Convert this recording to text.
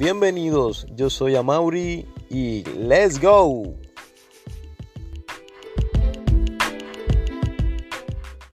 Bienvenidos, yo soy Amauri y let's go.